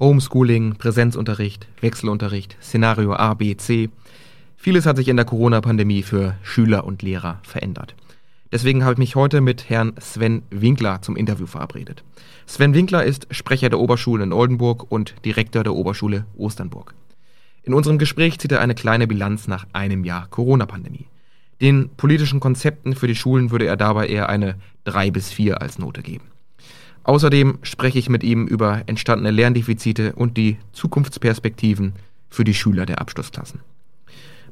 Homeschooling, Präsenzunterricht, Wechselunterricht, Szenario A, B, C. Vieles hat sich in der Corona-Pandemie für Schüler und Lehrer verändert. Deswegen habe ich mich heute mit Herrn Sven Winkler zum Interview verabredet. Sven Winkler ist Sprecher der Oberschule in Oldenburg und Direktor der Oberschule Osternburg. In unserem Gespräch zieht er eine kleine Bilanz nach einem Jahr Corona-Pandemie. Den politischen Konzepten für die Schulen würde er dabei eher eine 3 bis 4 als Note geben. Außerdem spreche ich mit ihm über entstandene Lerndefizite und die Zukunftsperspektiven für die Schüler der Abschlussklassen.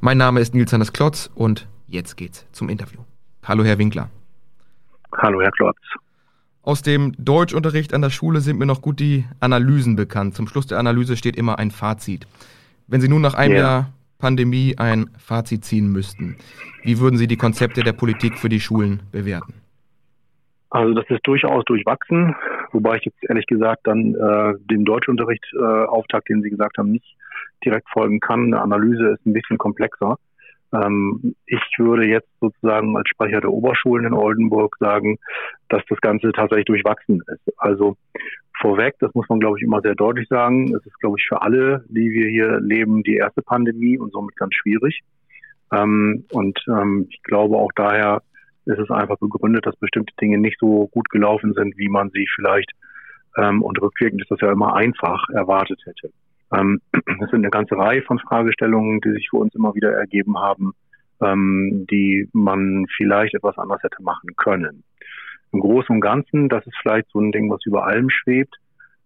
Mein Name ist Nils Anders Klotz und jetzt geht's zum Interview. Hallo, Herr Winkler. Hallo, Herr Klotz. Aus dem Deutschunterricht an der Schule sind mir noch gut die Analysen bekannt. Zum Schluss der Analyse steht immer ein Fazit. Wenn Sie nun nach einem ja. Jahr Pandemie ein Fazit ziehen müssten, wie würden Sie die Konzepte der Politik für die Schulen bewerten? Also das ist durchaus durchwachsen, wobei ich jetzt ehrlich gesagt dann äh, dem Deutschunterricht äh, Auftakt, den Sie gesagt haben, nicht direkt folgen kann. Eine Analyse ist ein bisschen komplexer. Ähm, ich würde jetzt sozusagen als Sprecher der Oberschulen in Oldenburg sagen, dass das Ganze tatsächlich durchwachsen ist. Also vorweg, das muss man glaube ich immer sehr deutlich sagen, es ist glaube ich für alle, die wir hier leben, die erste Pandemie und somit ganz schwierig. Ähm, und ähm, ich glaube auch daher ist es einfach begründet, dass bestimmte Dinge nicht so gut gelaufen sind, wie man sie vielleicht und rückwirkend ist das ja immer einfach erwartet hätte. Ähm, es sind eine ganze Reihe von Fragestellungen, die sich für uns immer wieder ergeben haben, ähm, die man vielleicht etwas anders hätte machen können. Im Großen und Ganzen, das ist vielleicht so ein Ding, was über allem schwebt,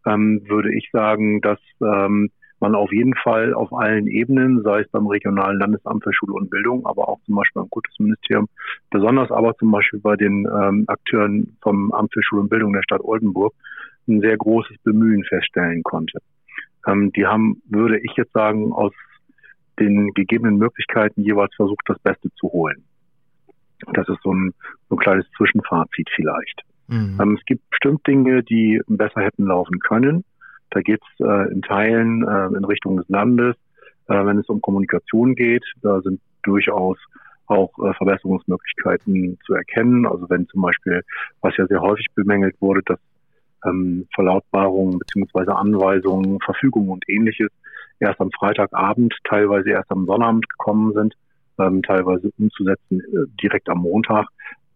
ähm, würde ich sagen, dass ähm, man auf jeden Fall auf allen Ebenen, sei es beim regionalen Landesamt für Schule und Bildung, aber auch zum Beispiel beim Kultusministerium, besonders aber zum Beispiel bei den ähm, Akteuren vom Amt für Schule und Bildung der Stadt Oldenburg, ein sehr großes Bemühen feststellen konnte. Ähm, die haben, würde ich jetzt sagen, aus den gegebenen Möglichkeiten jeweils versucht, das Beste zu holen. Das ist so ein, so ein kleines Zwischenfazit vielleicht. Mhm. Ähm, es gibt bestimmt Dinge, die besser hätten laufen können. Da geht es äh, in Teilen äh, in Richtung des Landes. Äh, wenn es um Kommunikation geht, da sind durchaus auch äh, Verbesserungsmöglichkeiten zu erkennen. Also wenn zum Beispiel, was ja sehr häufig bemängelt wurde, dass ähm, Verlautbarungen beziehungsweise Anweisungen, Verfügungen und ähnliches erst am Freitagabend, teilweise erst am Sonnabend gekommen sind, ähm, teilweise umzusetzen äh, direkt am Montag.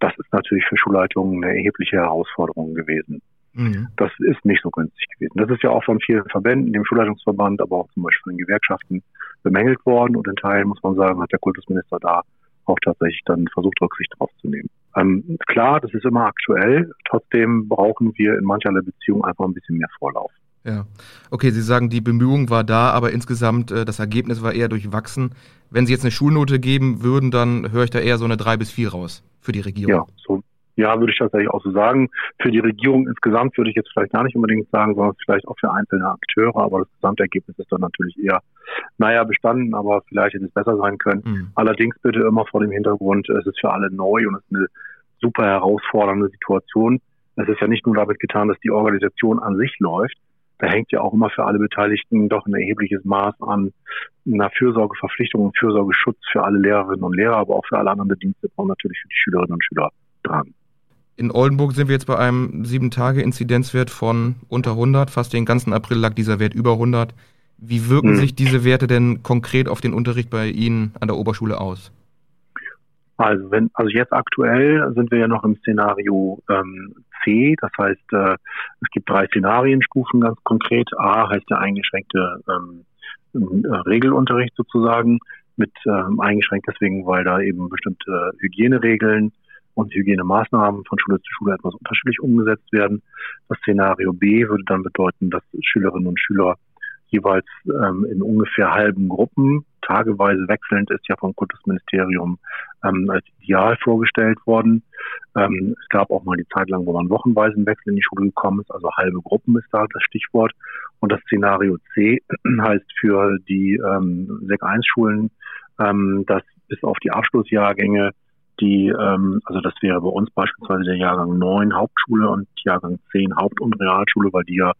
Das ist natürlich für Schulleitungen eine erhebliche Herausforderung gewesen. Mhm. Das ist nicht so günstig gewesen. Das ist ja auch von vielen Verbänden, dem Schulleitungsverband, aber auch zum Beispiel von den Gewerkschaften bemängelt worden. Und in Teilen, muss man sagen, hat der Kultusminister da auch tatsächlich dann versucht, Rücksicht drauf zu nehmen. Ähm, klar, das ist immer aktuell. Trotzdem brauchen wir in mancherlei Beziehungen einfach ein bisschen mehr Vorlauf. Ja, okay, Sie sagen, die Bemühung war da, aber insgesamt äh, das Ergebnis war eher durchwachsen. Wenn Sie jetzt eine Schulnote geben würden, dann höre ich da eher so eine 3 bis 4 raus für die Regierung. Ja, so, ja, würde ich tatsächlich auch so sagen. Für die Regierung insgesamt würde ich jetzt vielleicht gar nicht unbedingt sagen, sondern vielleicht auch für einzelne Akteure, aber das Gesamtergebnis ist dann natürlich eher, naja, bestanden, aber vielleicht hätte es besser sein können. Mhm. Allerdings bitte immer vor dem Hintergrund, es ist für alle neu und es ist eine super herausfordernde Situation. Es ist ja nicht nur damit getan, dass die Organisation an sich läuft, da hängt ja auch immer für alle Beteiligten doch ein erhebliches Maß an einer Fürsorgeverpflichtung und Fürsorgeschutz für alle Lehrerinnen und Lehrer, aber auch für alle anderen Bediensteten und natürlich für die Schülerinnen und Schüler dran. In Oldenburg sind wir jetzt bei einem 7-Tage-Inzidenzwert von unter 100. Fast den ganzen April lag dieser Wert über 100. Wie wirken hm. sich diese Werte denn konkret auf den Unterricht bei Ihnen an der Oberschule aus? Also wenn, also jetzt aktuell sind wir ja noch im Szenario ähm, C, das heißt, äh, es gibt drei Szenarienstufen ganz konkret. A heißt der eingeschränkte ähm, äh, Regelunterricht sozusagen, mit ähm, eingeschränkt deswegen, weil da eben bestimmte Hygieneregeln und Hygienemaßnahmen von Schule zu Schule etwas unterschiedlich umgesetzt werden. Das Szenario B würde dann bedeuten, dass Schülerinnen und Schüler jeweils ähm, in ungefähr halben Gruppen, tageweise wechselnd ist ja vom Kultusministerium ähm, als ideal vorgestellt worden. Ähm, es gab auch mal die Zeit lang, wo man wochenweise im Wechsel in die Schule gekommen ist, also halbe Gruppen ist da das Stichwort. Und das Szenario C heißt für die ähm, Sek 1 Schulen, ähm, dass bis auf die Abschlussjahrgänge die, ähm, also das wäre bei uns beispielsweise der Jahrgang 9 Hauptschule und Jahrgang 10 Haupt- und Realschule, weil die ja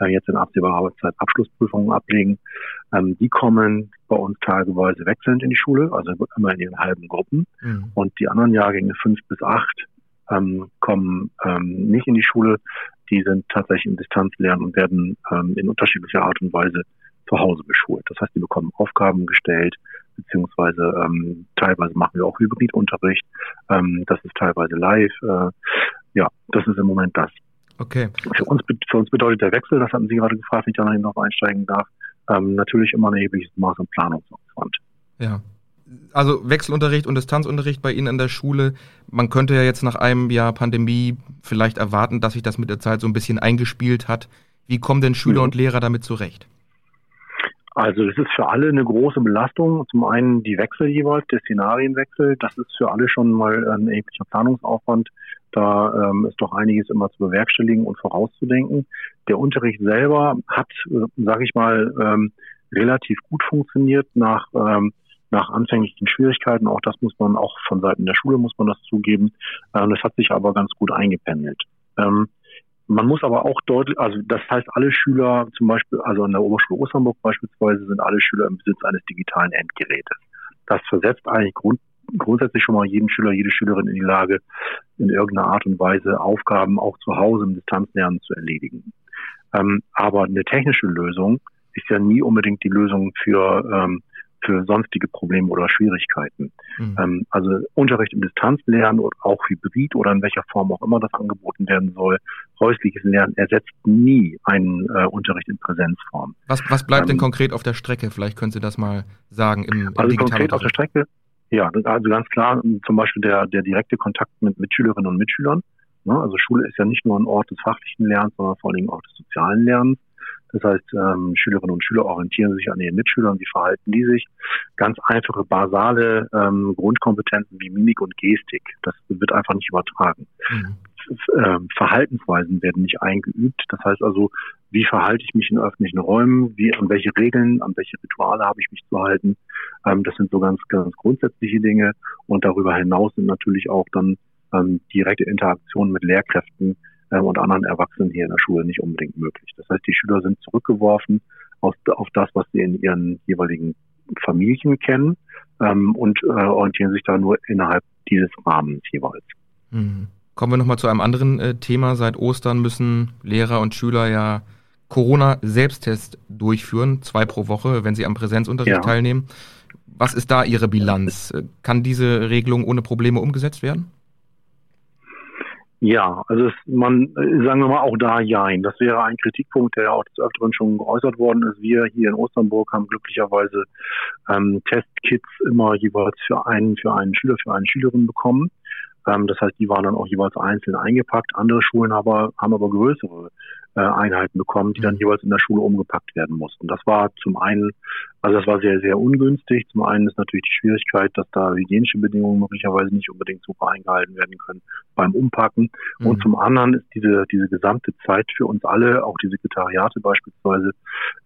äh, jetzt in absehbarer Zeit Abschlussprüfungen ablegen. Ähm, die kommen bei uns tageweise wechselnd in die Schule, also immer in ihren halben Gruppen. Mhm. Und die anderen Jahrgänge 5 bis 8 ähm, kommen ähm, nicht in die Schule. Die sind tatsächlich in Distanzlernen und werden ähm, in unterschiedlicher Art und Weise zu Hause beschult. Das heißt, die bekommen Aufgaben gestellt, beziehungsweise ähm, teilweise machen wir auch Hybridunterricht. Ähm, das ist teilweise live. Äh, ja, das ist im Moment das. Okay. Für uns, für uns bedeutet der Wechsel, das hatten Sie gerade gefragt, wenn ich da noch einsteigen darf, ähm, natürlich immer ein erhebliches Maß an Planungsaufwand. Ja. Also Wechselunterricht und Distanzunterricht bei Ihnen an der Schule. Man könnte ja jetzt nach einem Jahr Pandemie vielleicht erwarten, dass sich das mit der Zeit so ein bisschen eingespielt hat. Wie kommen denn Schüler mhm. und Lehrer damit zurecht? Also das ist für alle eine große Belastung. Zum einen die Wechsel jeweils, der Szenarienwechsel. Das ist für alle schon mal ein erheblicher Planungsaufwand. Da ähm, ist doch einiges immer zu bewerkstelligen und vorauszudenken. Der Unterricht selber hat, äh, sage ich mal, ähm, relativ gut funktioniert nach ähm, nach anfänglichen Schwierigkeiten. Auch das muss man auch von Seiten der Schule muss man das zugeben. Ähm, das hat sich aber ganz gut eingependelt. Ähm, man muss aber auch deutlich, also das heißt, alle Schüler zum Beispiel, also an der Oberschule Osternburg beispielsweise, sind alle Schüler im Besitz eines digitalen Endgerätes. Das versetzt eigentlich grund, grundsätzlich schon mal jeden Schüler, jede Schülerin in die Lage, in irgendeiner Art und Weise Aufgaben auch zu Hause im Distanzlernen zu erledigen. Ähm, aber eine technische Lösung ist ja nie unbedingt die Lösung für ähm, für sonstige Probleme oder Schwierigkeiten. Mhm. Ähm, also Unterricht im Distanzlernen oder auch Hybrid oder in welcher Form auch immer das angeboten werden soll, häusliches Lernen ersetzt nie einen äh, Unterricht in Präsenzform. Was, was bleibt ähm, denn konkret auf der Strecke? Vielleicht können Sie das mal sagen im, im Also konkret auf der Strecke, ja, also ganz klar zum Beispiel der, der direkte Kontakt mit Mitschülerinnen und Mitschülern. Ne? Also Schule ist ja nicht nur ein Ort des fachlichen Lernens, sondern vor allen Dingen auch des sozialen Lernens. Das heißt, ähm, Schülerinnen und Schüler orientieren sich an ihren Mitschülern, wie verhalten die sich. Ganz einfache, basale ähm, Grundkompetenzen wie Mimik und Gestik, das wird einfach nicht übertragen. Mhm. Ähm, Verhaltensweisen werden nicht eingeübt. Das heißt also, wie verhalte ich mich in öffentlichen Räumen, wie, an welche Regeln, an welche Rituale habe ich mich zu halten. Ähm, das sind so ganz, ganz grundsätzliche Dinge. Und darüber hinaus sind natürlich auch dann ähm, direkte Interaktionen mit Lehrkräften und anderen Erwachsenen hier in der Schule nicht unbedingt möglich. Das heißt, die Schüler sind zurückgeworfen auf, auf das, was sie in ihren jeweiligen Familien kennen ähm, und äh, orientieren sich da nur innerhalb dieses Rahmens jeweils. Mhm. Kommen wir nochmal zu einem anderen äh, Thema. Seit Ostern müssen Lehrer und Schüler ja Corona-Selbsttest durchführen, zwei pro Woche, wenn sie am Präsenzunterricht ja. teilnehmen. Was ist da Ihre Bilanz? Kann diese Regelung ohne Probleme umgesetzt werden? Ja, also es, man, sagen wir mal auch da jein. Das wäre ein Kritikpunkt, der auch des Öfteren schon geäußert worden ist. Wir hier in Osternburg haben glücklicherweise ähm, Testkits immer jeweils für einen, für einen Schüler, für eine Schülerin bekommen. Ähm, das heißt, die waren dann auch jeweils einzeln eingepackt. Andere Schulen aber, haben aber größere äh, Einheiten bekommen, die dann mhm. jeweils in der Schule umgepackt werden mussten. Das war zum einen, also das war sehr, sehr ungünstig. Zum einen ist natürlich die Schwierigkeit, dass da hygienische Bedingungen möglicherweise nicht unbedingt super eingehalten werden können beim Umpacken. Mhm. Und zum anderen ist diese, diese gesamte Zeit für uns alle, auch die Sekretariate beispielsweise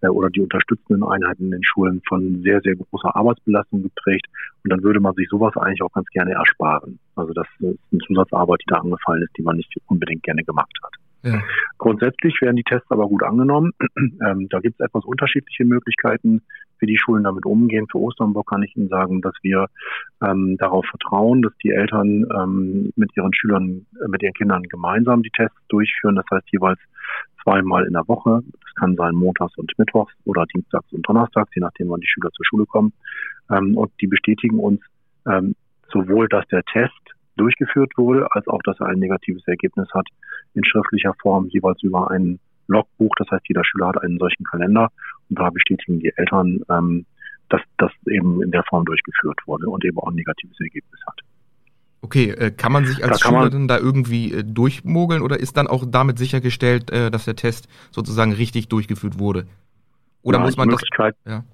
äh, oder die unterstützenden Einheiten in den Schulen von sehr, sehr großer Arbeitsbelastung geprägt. Und dann würde man sich sowas eigentlich auch ganz gerne ersparen. Also das ist eine Zusatzarbeit, die da angefallen ist, die man nicht unbedingt gerne gemacht hat. Ja. Grundsätzlich werden die Tests aber gut angenommen. Ähm, da gibt es etwas unterschiedliche Möglichkeiten, wie die Schulen damit umgehen. Für Osternburg kann ich Ihnen sagen, dass wir ähm, darauf vertrauen, dass die Eltern ähm, mit ihren Schülern, äh, mit ihren Kindern gemeinsam die Tests durchführen. Das heißt jeweils zweimal in der Woche. Das kann sein montags und mittwochs oder dienstags und donnerstags, je nachdem, wann die Schüler zur Schule kommen. Ähm, und die bestätigen uns ähm, sowohl, dass der Test durchgeführt wurde, als auch, dass er ein negatives Ergebnis hat, in schriftlicher Form jeweils über ein Logbuch. Das heißt, jeder Schüler hat einen solchen Kalender und da bestätigen die Eltern, ähm, dass das eben in der Form durchgeführt wurde und eben auch ein negatives Ergebnis hat. Okay, äh, kann man sich als da Schüler denn da irgendwie äh, durchmogeln oder ist dann auch damit sichergestellt, äh, dass der Test sozusagen richtig durchgeführt wurde? Oder ja, muss man das? Ja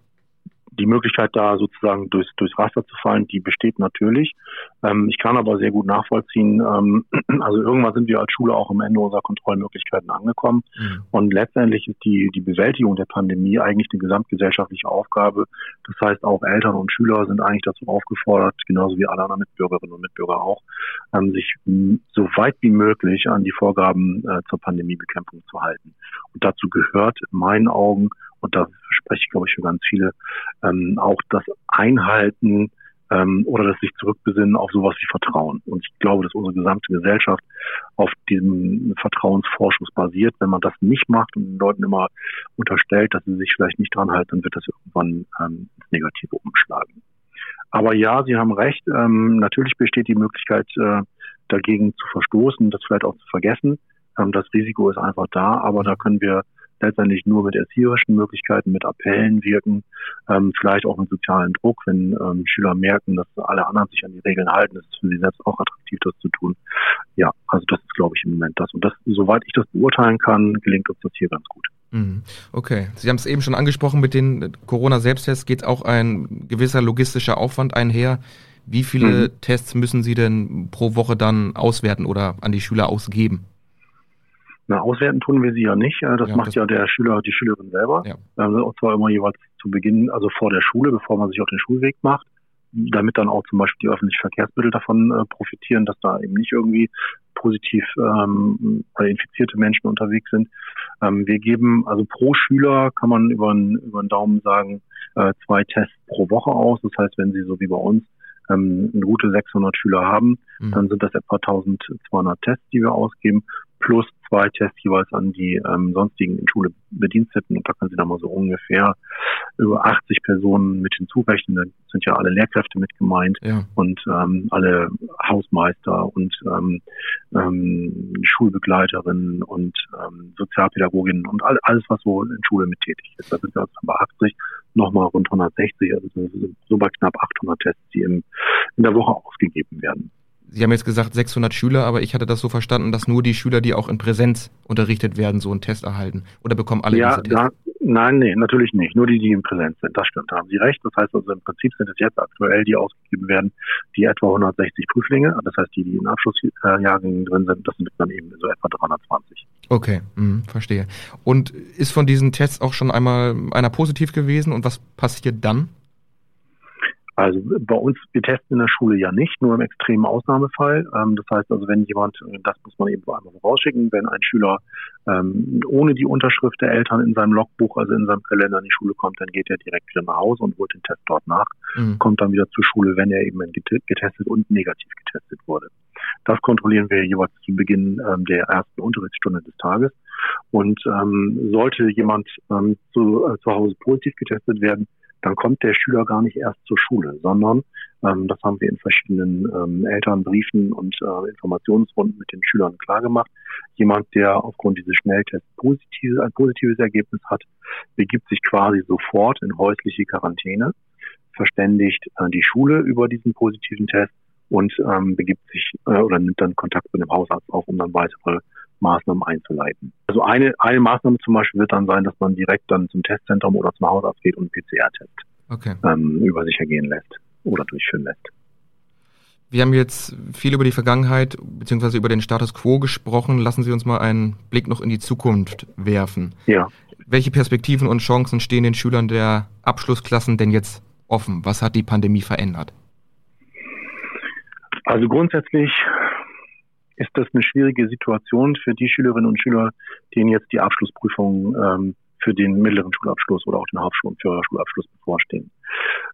die Möglichkeit da sozusagen durchs, durchs Raster zu fallen, die besteht natürlich. Ähm, ich kann aber sehr gut nachvollziehen, ähm, also irgendwann sind wir als Schule auch am Ende unserer Kontrollmöglichkeiten angekommen. Mhm. Und letztendlich ist die, die Bewältigung der Pandemie eigentlich eine gesamtgesellschaftliche Aufgabe. Das heißt, auch Eltern und Schüler sind eigentlich dazu aufgefordert, genauso wie alle anderen Mitbürgerinnen und Mitbürger auch, ähm, sich so weit wie möglich an die Vorgaben äh, zur Pandemiebekämpfung zu halten. Und dazu gehört in meinen Augen und da spreche ich, glaube ich, für ganz viele, ähm, auch das Einhalten ähm, oder das sich zurückbesinnen auf sowas wie Vertrauen. Und ich glaube, dass unsere gesamte Gesellschaft auf diesem Vertrauensvorschuss basiert. Wenn man das nicht macht und den Leuten immer unterstellt, dass sie sich vielleicht nicht dran halten, dann wird das irgendwann ähm, ins Negative umschlagen. Aber ja, Sie haben recht. Ähm, natürlich besteht die Möglichkeit, äh, dagegen zu verstoßen, das vielleicht auch zu vergessen. Ähm, das Risiko ist einfach da, aber da können wir letztendlich nur mit erzieherischen Möglichkeiten, mit Appellen wirken, ähm, vielleicht auch mit sozialen Druck, wenn ähm, Schüler merken, dass alle anderen sich an die Regeln halten, ist es für sie selbst auch attraktiv, das zu tun. Ja, also das ist, glaube ich, im Moment das. Und das, soweit ich das beurteilen kann, gelingt uns das hier ganz gut. Mhm. Okay, Sie haben es eben schon angesprochen, mit den Corona-Selbsttests geht auch ein gewisser logistischer Aufwand einher. Wie viele mhm. Tests müssen Sie denn pro Woche dann auswerten oder an die Schüler ausgeben? Na, auswerten tun wir sie ja nicht. Das ja, macht das ja der Schüler, die Schülerin selber. Ja. Ähm, und zwar immer jeweils zu Beginn, also vor der Schule, bevor man sich auf den Schulweg macht, damit dann auch zum Beispiel die öffentlichen Verkehrsmittel davon äh, profitieren, dass da eben nicht irgendwie positiv ähm, infizierte Menschen unterwegs sind. Ähm, wir geben also pro Schüler kann man über einen über Daumen sagen äh, zwei Tests pro Woche aus. Das heißt, wenn Sie so wie bei uns ähm, eine gute 600 Schüler haben, mhm. dann sind das etwa 1200 Tests, die wir ausgeben plus zwei Tests jeweils an die ähm, sonstigen in Schule Bediensteten. Und da können Sie dann mal so ungefähr über 80 Personen mit hinzurechnen. Da sind ja alle Lehrkräfte mit gemeint ja. und ähm, alle Hausmeister und ähm, ähm, Schulbegleiterinnen und ähm, Sozialpädagoginnen und all, alles, was so in Schule mit tätig ist. Da sind wir also bei 80 nochmal rund 160, also so bei knapp 800 Tests, die in, in der Woche ausgegeben werden. Sie haben jetzt gesagt 600 Schüler, aber ich hatte das so verstanden, dass nur die Schüler, die auch in Präsenz unterrichtet werden, so einen Test erhalten. Oder bekommen alle ja, diese Tests? Ja, nein, nee, natürlich nicht. Nur die, die in Präsenz sind. Das stimmt, da haben Sie recht. Das heißt also im Prinzip sind es jetzt aktuell, die ausgegeben werden, die etwa 160 Prüflinge. Das heißt, die, die in Abschlussjahrgängen drin sind, das sind dann eben so etwa 320. Okay, mh, verstehe. Und ist von diesen Tests auch schon einmal einer positiv gewesen und was passiert dann? Also bei uns, wir testen in der Schule ja nicht, nur im extremen Ausnahmefall. Ähm, das heißt also, wenn jemand, das muss man eben einmal vorausschicken, wenn ein Schüler ähm, ohne die Unterschrift der Eltern in seinem Logbuch, also in seinem Kalender in die Schule kommt, dann geht er direkt wieder nach Hause und holt den Test dort nach, mhm. kommt dann wieder zur Schule, wenn er eben getestet und negativ getestet wurde. Das kontrollieren wir jeweils zu Beginn ähm, der ersten Unterrichtsstunde des Tages. Und ähm, sollte jemand ähm, zu, äh, zu Hause positiv getestet werden, dann kommt der Schüler gar nicht erst zur Schule, sondern ähm, das haben wir in verschiedenen ähm, Elternbriefen und äh, Informationsrunden mit den Schülern klargemacht. Jemand, der aufgrund dieses Schnelltests positive, ein positives Ergebnis hat, begibt sich quasi sofort in häusliche Quarantäne, verständigt äh, die Schule über diesen positiven Test und ähm, begibt sich äh, oder nimmt dann Kontakt mit dem Hausarzt auf, um dann weitere Maßnahmen einzuleiten. Also eine, eine Maßnahme zum Beispiel wird dann sein, dass man direkt dann zum Testzentrum oder zum Hausarzt geht und einen PCR-Test okay. ähm, über sich ergehen lässt oder durchführen lässt. Wir haben jetzt viel über die Vergangenheit bzw. über den Status quo gesprochen. Lassen Sie uns mal einen Blick noch in die Zukunft werfen. Ja. Welche Perspektiven und Chancen stehen den Schülern der Abschlussklassen denn jetzt offen? Was hat die Pandemie verändert? Also grundsätzlich ist das eine schwierige Situation für die Schülerinnen und Schüler, denen jetzt die Abschlussprüfung ähm, für den mittleren Schulabschluss oder auch den Hauptschul- und Förderschulabschluss bevorstehen.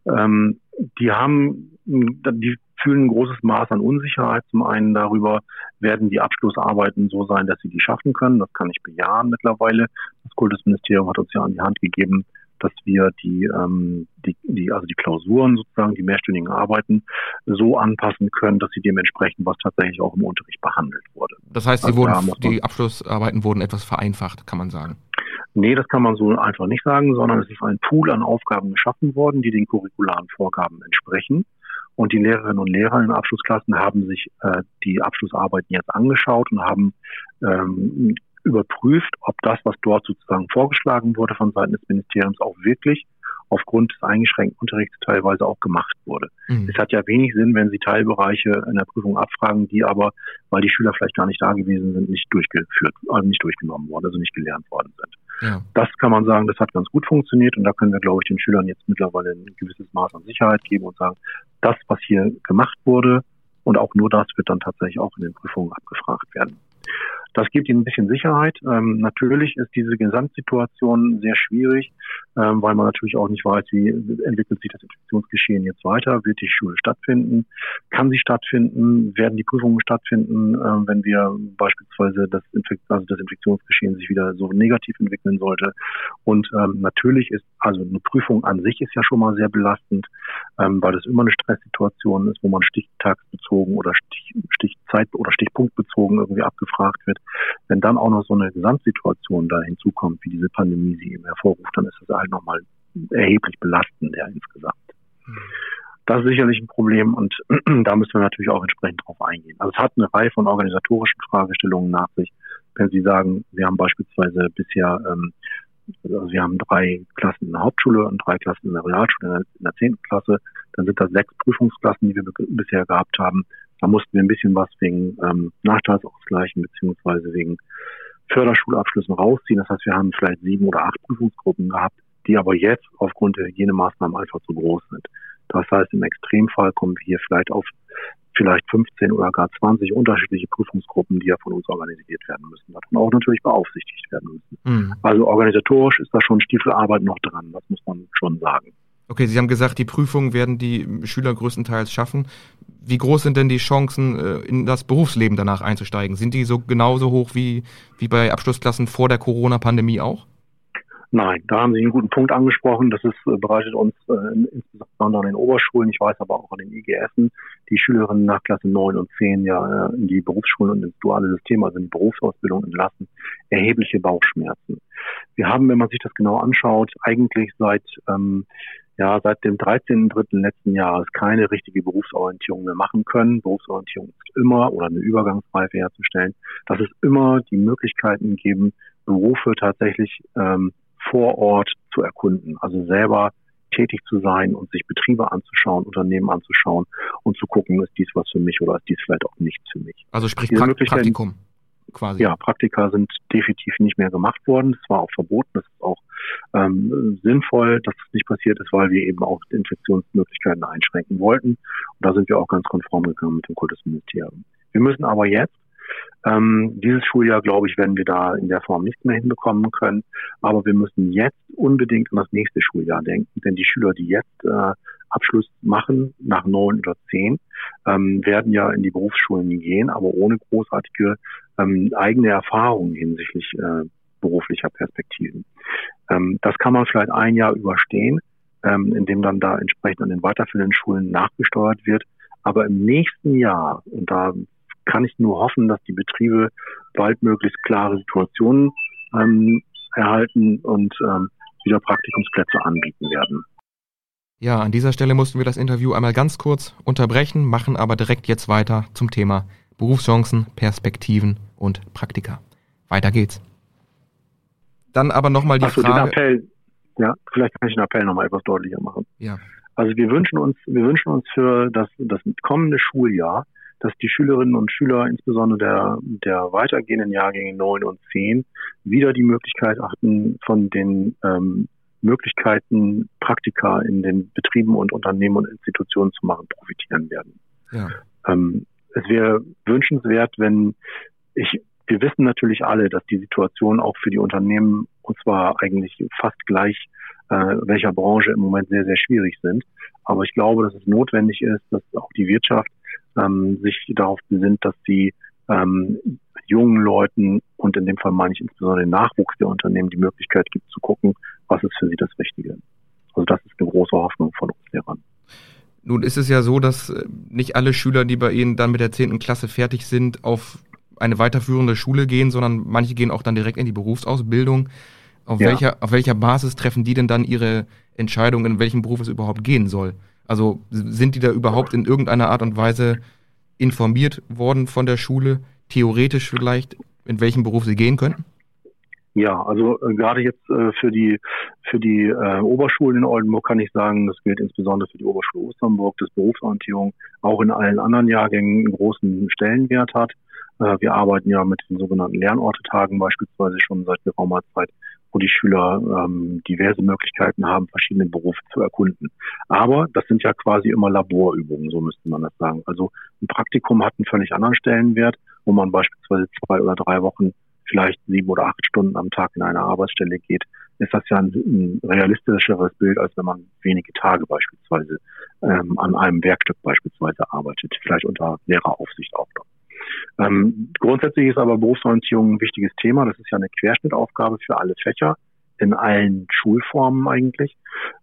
Ähm, die haben, die fühlen ein großes Maß an Unsicherheit. Zum einen darüber, werden die Abschlussarbeiten so sein, dass sie die schaffen können. Das kann ich bejahen mittlerweile. Das Kultusministerium hat uns ja an die Hand gegeben, dass wir die, ähm, die, die, also die Klausuren sozusagen, die mehrstündigen Arbeiten so anpassen können, dass sie dementsprechend, was tatsächlich auch im Unterricht behandelt wurde. Das heißt, also wurden, die Abschlussarbeiten wurden etwas vereinfacht, kann man sagen. Nee, das kann man so einfach nicht sagen, sondern es ist ein Pool an Aufgaben geschaffen worden, die den curricularen Vorgaben entsprechen. Und die Lehrerinnen und Lehrer in Abschlussklassen haben sich äh, die Abschlussarbeiten jetzt angeschaut und haben ähm, überprüft, ob das, was dort sozusagen vorgeschlagen wurde von Seiten des Ministeriums, auch wirklich aufgrund des eingeschränkten Unterrichts teilweise auch gemacht wurde. Mhm. Es hat ja wenig Sinn, wenn Sie Teilbereiche in der Prüfung abfragen, die aber, weil die Schüler vielleicht gar nicht da gewesen sind, nicht durchgeführt, also nicht durchgenommen worden, also nicht gelernt worden sind. Ja. Das kann man sagen, das hat ganz gut funktioniert und da können wir, glaube ich, den Schülern jetzt mittlerweile ein gewisses Maß an Sicherheit geben und sagen, das, was hier gemacht wurde und auch nur das wird dann tatsächlich auch in den Prüfungen abgefragt werden. Das gibt ihnen ein bisschen Sicherheit. Ähm, natürlich ist diese Gesamtsituation sehr schwierig, ähm, weil man natürlich auch nicht weiß, wie entwickelt sich das Infektionsgeschehen jetzt weiter. Wird die Schule stattfinden? Kann sie stattfinden? Werden die Prüfungen stattfinden, äh, wenn wir beispielsweise das, Infekt also das Infektionsgeschehen sich wieder so negativ entwickeln sollte? Und ähm, natürlich ist also eine Prüfung an sich ist ja schon mal sehr belastend, ähm, weil das immer eine Stresssituation ist, wo man stichtagsbezogen oder Stich, Stichzeit oder Stichpunktbezogen irgendwie abgefragt wird. Wenn dann auch noch so eine Gesamtsituation da hinzukommt, wie diese Pandemie sie eben hervorruft, dann ist das halt nochmal erheblich belastend ja, insgesamt. Mhm. Das ist sicherlich ein Problem und da müssen wir natürlich auch entsprechend drauf eingehen. Also es hat eine Reihe von organisatorischen Fragestellungen nach sich. Wenn Sie sagen, wir haben beispielsweise bisher, ähm, also wir haben drei Klassen in der Hauptschule und drei Klassen in der Realschule in der zehnten Klasse, dann sind das sechs Prüfungsklassen, die wir bisher gehabt haben. Da mussten wir ein bisschen was wegen ähm, Nachteilsausgleichen beziehungsweise wegen Förderschulabschlüssen rausziehen. Das heißt, wir haben vielleicht sieben oder acht Prüfungsgruppen gehabt, die aber jetzt aufgrund der Hygienemaßnahmen einfach zu groß sind. Das heißt, im Extremfall kommen wir hier vielleicht auf vielleicht 15 oder gar 20 unterschiedliche Prüfungsgruppen, die ja von uns organisiert werden müssen und auch natürlich beaufsichtigt werden müssen. Mhm. Also organisatorisch ist da schon Stiefelarbeit noch dran, das muss man schon sagen. Okay, Sie haben gesagt, die Prüfungen werden die Schüler größtenteils schaffen. Wie groß sind denn die Chancen, äh, in das Berufsleben danach einzusteigen? Sind die so genauso hoch wie, wie bei Abschlussklassen vor der Corona-Pandemie auch? Nein, da haben Sie einen guten Punkt angesprochen. Das ist, äh, bereitet uns äh, insbesondere an den Oberschulen, ich weiß aber auch an den IGSen, die Schülerinnen nach Klasse 9 und 10 ja äh, in die Berufsschulen und ins duale System, also in die Berufsausbildung entlassen, erhebliche Bauchschmerzen. Wir haben, wenn man sich das genau anschaut, eigentlich seit ähm, ja, seit dem 13.3. letzten Jahres keine richtige Berufsorientierung mehr machen können. Berufsorientierung ist immer oder eine Übergangsreife herzustellen, dass es immer die Möglichkeiten geben, Berufe tatsächlich ähm, vor Ort zu erkunden, also selber tätig zu sein und sich Betriebe anzuschauen, Unternehmen anzuschauen und zu gucken, ist dies was für mich oder ist dies vielleicht auch nichts für mich. Also sprich Prakt Praktikum quasi. Ja, Praktika sind definitiv nicht mehr gemacht worden. Das war auch verboten. Das ist auch ähm, sinnvoll, dass das nicht passiert ist, weil wir eben auch Infektionsmöglichkeiten einschränken wollten. Und da sind wir auch ganz konform gegangen mit dem Kultusministerium. Wir müssen aber jetzt ähm, dieses Schuljahr, glaube ich, werden wir da in der Form nichts mehr hinbekommen können. Aber wir müssen jetzt unbedingt an das nächste Schuljahr denken, denn die Schüler, die jetzt äh, Abschluss machen nach neun oder zehn, ähm, werden ja in die Berufsschulen gehen, aber ohne großartige ähm, eigene Erfahrungen hinsichtlich äh, beruflicher Perspektiven. Ähm, das kann man vielleicht ein Jahr überstehen, ähm, indem dann da entsprechend an den weiterführenden Schulen nachgesteuert wird. Aber im nächsten Jahr, und da kann ich nur hoffen, dass die Betriebe bald möglichst klare Situationen ähm, erhalten und ähm, wieder Praktikumsplätze anbieten werden. Ja, an dieser Stelle mussten wir das Interview einmal ganz kurz unterbrechen, machen aber direkt jetzt weiter zum Thema Berufschancen, Perspektiven und Praktika. Weiter geht's. Dann aber nochmal die Ach so, Frage. Den Appell, ja, vielleicht kann ich den Appell nochmal etwas deutlicher machen. Ja. Also wir wünschen uns, wir wünschen uns für das, das kommende Schuljahr dass die Schülerinnen und Schüler, insbesondere der, der weitergehenden Jahrgänge 9 und 10, wieder die Möglichkeit achten, von den ähm, Möglichkeiten, Praktika in den Betrieben und Unternehmen und Institutionen zu machen, profitieren werden. Ja. Ähm, es wäre wünschenswert, wenn ich, wir wissen natürlich alle, dass die Situation auch für die Unternehmen, und zwar eigentlich fast gleich äh, welcher Branche im Moment sehr, sehr schwierig sind. Aber ich glaube, dass es notwendig ist, dass auch die Wirtschaft ähm, sich darauf besinnt, dass sie ähm, jungen Leuten und in dem Fall meine ich insbesondere den Nachwuchs der Unternehmen die Möglichkeit gibt zu gucken, was ist für sie das Richtige. Also das ist eine große Hoffnung von uns Lehrern. Nun ist es ja so, dass äh, nicht alle Schüler, die bei Ihnen dann mit der 10. Klasse fertig sind, auf eine weiterführende Schule gehen, sondern manche gehen auch dann direkt in die Berufsausbildung. Auf, ja. welcher, auf welcher Basis treffen die denn dann ihre Entscheidung, in welchem Beruf es überhaupt gehen soll? Also sind die da überhaupt in irgendeiner Art und Weise informiert worden von der Schule, theoretisch vielleicht, in welchen Beruf sie gehen könnten? Ja, also äh, gerade jetzt äh, für die für die äh, Oberschulen in Oldenburg kann ich sagen, das gilt insbesondere für die Oberschule Osternburg, dass Berufsorientierung auch in allen anderen Jahrgängen einen großen Stellenwert hat. Äh, wir arbeiten ja mit den sogenannten Lernortetagen beispielsweise schon seit geraumer Zeit, wo die Schüler ähm, diverse Möglichkeiten haben, verschiedene Berufe zu erkunden. Aber das sind ja quasi immer Laborübungen, so müsste man das sagen. Also ein Praktikum hat einen völlig anderen Stellenwert, wo man beispielsweise zwei oder drei Wochen vielleicht sieben oder acht Stunden am Tag in eine Arbeitsstelle geht, ist das ja ein, ein realistischeres Bild, als wenn man wenige Tage beispielsweise ähm, an einem Werkstück beispielsweise arbeitet, vielleicht unter Lehreraufsicht auch noch. Ähm, grundsätzlich ist aber Berufsorientierung ein wichtiges Thema. Das ist ja eine Querschnittaufgabe für alle Fächer in allen Schulformen eigentlich.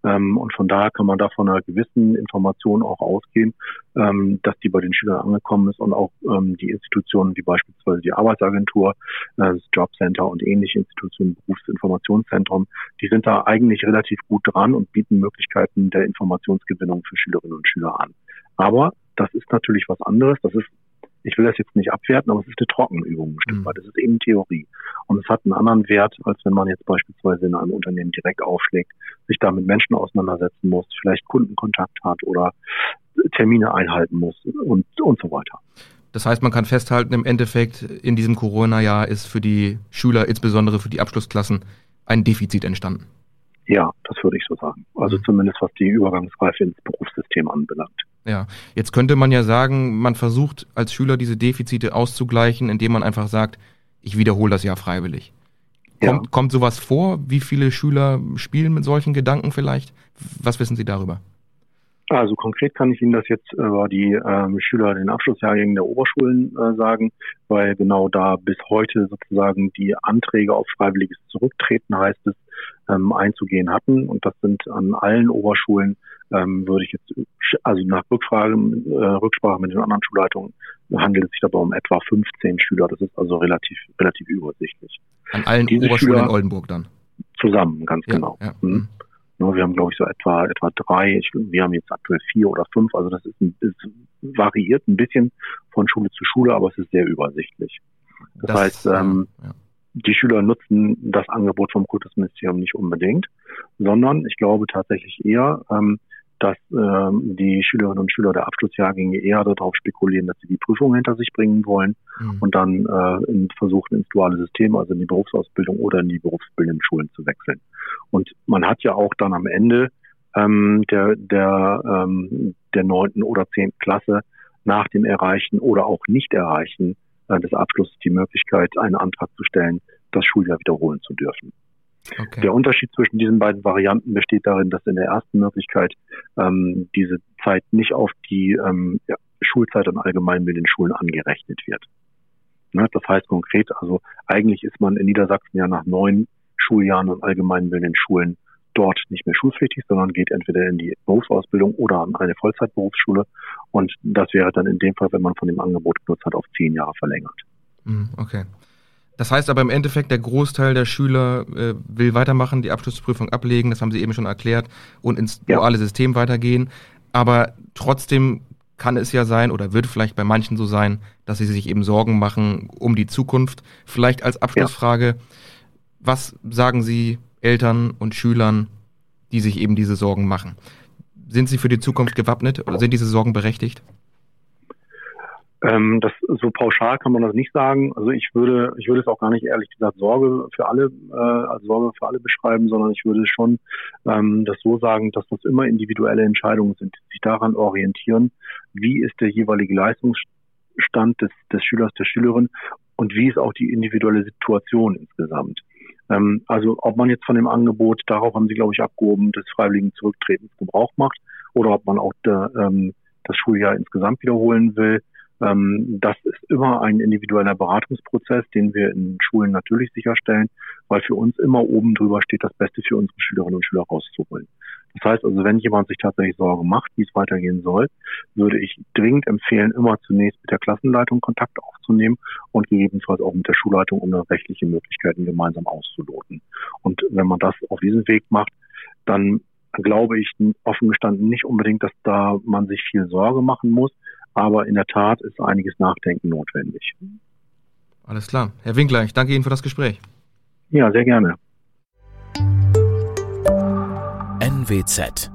Ähm, und von daher kann man da von einer gewissen Information auch ausgehen, ähm, dass die bei den Schülern angekommen ist und auch ähm, die Institutionen wie beispielsweise die Arbeitsagentur, äh, das Jobcenter und ähnliche Institutionen, Berufsinformationszentrum, die sind da eigentlich relativ gut dran und bieten Möglichkeiten der Informationsgewinnung für Schülerinnen und Schüler an. Aber das ist natürlich was anderes. Das ist ich will das jetzt nicht abwerten, aber es ist eine Trockenübung ein Stück mhm. weit. Das ist eben Theorie. Und es hat einen anderen Wert, als wenn man jetzt beispielsweise in einem Unternehmen direkt aufschlägt, sich da mit Menschen auseinandersetzen muss, vielleicht Kundenkontakt hat oder Termine einhalten muss und, und so weiter. Das heißt, man kann festhalten, im Endeffekt in diesem Corona-Jahr ist für die Schüler, insbesondere für die Abschlussklassen, ein Defizit entstanden. Ja, das würde ich so sagen. Also mhm. zumindest was die Übergangsreife ins Berufssystem anbelangt. Ja, jetzt könnte man ja sagen, man versucht als Schüler diese Defizite auszugleichen, indem man einfach sagt, ich wiederhole das Jahr freiwillig. Kommt, ja. kommt sowas vor? Wie viele Schüler spielen mit solchen Gedanken vielleicht? Was wissen Sie darüber? Also konkret kann ich Ihnen das jetzt über die ähm, Schüler den Abschlussjahrgängen der Oberschulen äh, sagen, weil genau da bis heute sozusagen die Anträge auf freiwilliges Zurücktreten heißt es, ähm, einzugehen hatten. Und das sind an allen Oberschulen, ähm, würde ich jetzt, also nach Rückfrage, äh, Rücksprache mit den anderen Schulleitungen, handelt es sich dabei um etwa 15 Schüler. Das ist also relativ, relativ übersichtlich. An allen Diese Oberschulen Schüler in Oldenburg dann? Zusammen, ganz ja, genau. Ja. Mhm. Wir haben, glaube ich, so etwa, etwa drei. Ich, wir haben jetzt aktuell vier oder fünf. Also das ist, ein, ist variiert ein bisschen von Schule zu Schule, aber es ist sehr übersichtlich. Das, das heißt, ähm, ja die Schüler nutzen das Angebot vom Kultusministerium nicht unbedingt, sondern ich glaube tatsächlich eher, ähm, dass ähm, die Schülerinnen und Schüler der Abschlussjahrgänge eher darauf spekulieren, dass sie die Prüfung hinter sich bringen wollen mhm. und dann äh, in, versuchen, ins duale System, also in die Berufsausbildung oder in die berufsbildenden Schulen zu wechseln. Und man hat ja auch dann am Ende ähm, der der ähm, der neunten oder zehnten Klasse nach dem Erreichen oder auch Nicht-Erreichen äh, des Abschlusses die Möglichkeit, einen Antrag zu stellen, das Schuljahr wiederholen zu dürfen. Okay. Der Unterschied zwischen diesen beiden Varianten besteht darin, dass in der ersten Möglichkeit ähm, diese Zeit nicht auf die ähm, ja, Schulzeit an allgemeinbildenden Schulen angerechnet wird. Ne, das heißt konkret, also eigentlich ist man in Niedersachsen ja nach neun Schuljahren an allgemeinbildenden Schulen dort nicht mehr schulpflichtig, sondern geht entweder in die Berufsausbildung oder an eine Vollzeitberufsschule. Und das wäre dann in dem Fall, wenn man von dem Angebot genutzt hat, auf zehn Jahre verlängert. Hm, okay. Das heißt aber im Endeffekt, der Großteil der Schüler äh, will weitermachen, die Abschlussprüfung ablegen, das haben Sie eben schon erklärt, und ins ja. duale System weitergehen. Aber trotzdem kann es ja sein oder wird vielleicht bei manchen so sein, dass sie sich eben Sorgen machen um die Zukunft. Vielleicht als Abschlussfrage, ja. was sagen Sie Eltern und Schülern, die sich eben diese Sorgen machen? Sind sie für die Zukunft gewappnet oder sind diese Sorgen berechtigt? Ähm, das so pauschal kann man das nicht sagen. Also ich würde, ich würde es auch gar nicht ehrlich gesagt Sorge für alle, äh, als Sorge für alle beschreiben, sondern ich würde schon ähm, das so sagen, dass das immer individuelle Entscheidungen sind, die sich daran orientieren, wie ist der jeweilige Leistungsstand des, des Schülers, der Schülerin und wie ist auch die individuelle Situation insgesamt. Ähm, also ob man jetzt von dem Angebot, darauf haben Sie, glaube ich, abgehoben, des freiwilligen Zurücktretens Gebrauch macht oder ob man auch der, ähm, das Schuljahr insgesamt wiederholen will. Ähm, das ist immer ein individueller Beratungsprozess, den wir in Schulen natürlich sicherstellen, weil für uns immer oben drüber steht, das Beste für unsere Schülerinnen und Schüler rauszuholen. Das heißt also, wenn jemand sich tatsächlich Sorgen macht, wie es weitergehen soll, würde ich dringend empfehlen, immer zunächst mit der Klassenleitung Kontakt aufzunehmen und gegebenenfalls auch mit der Schulleitung, um dann rechtliche Möglichkeiten gemeinsam auszuloten. Und wenn man das auf diesem Weg macht, dann glaube ich offen gestanden nicht unbedingt, dass da man sich viel Sorge machen muss, aber in der Tat ist einiges Nachdenken notwendig. Alles klar. Herr Winkler, ich danke Ihnen für das Gespräch. Ja, sehr gerne. NWZ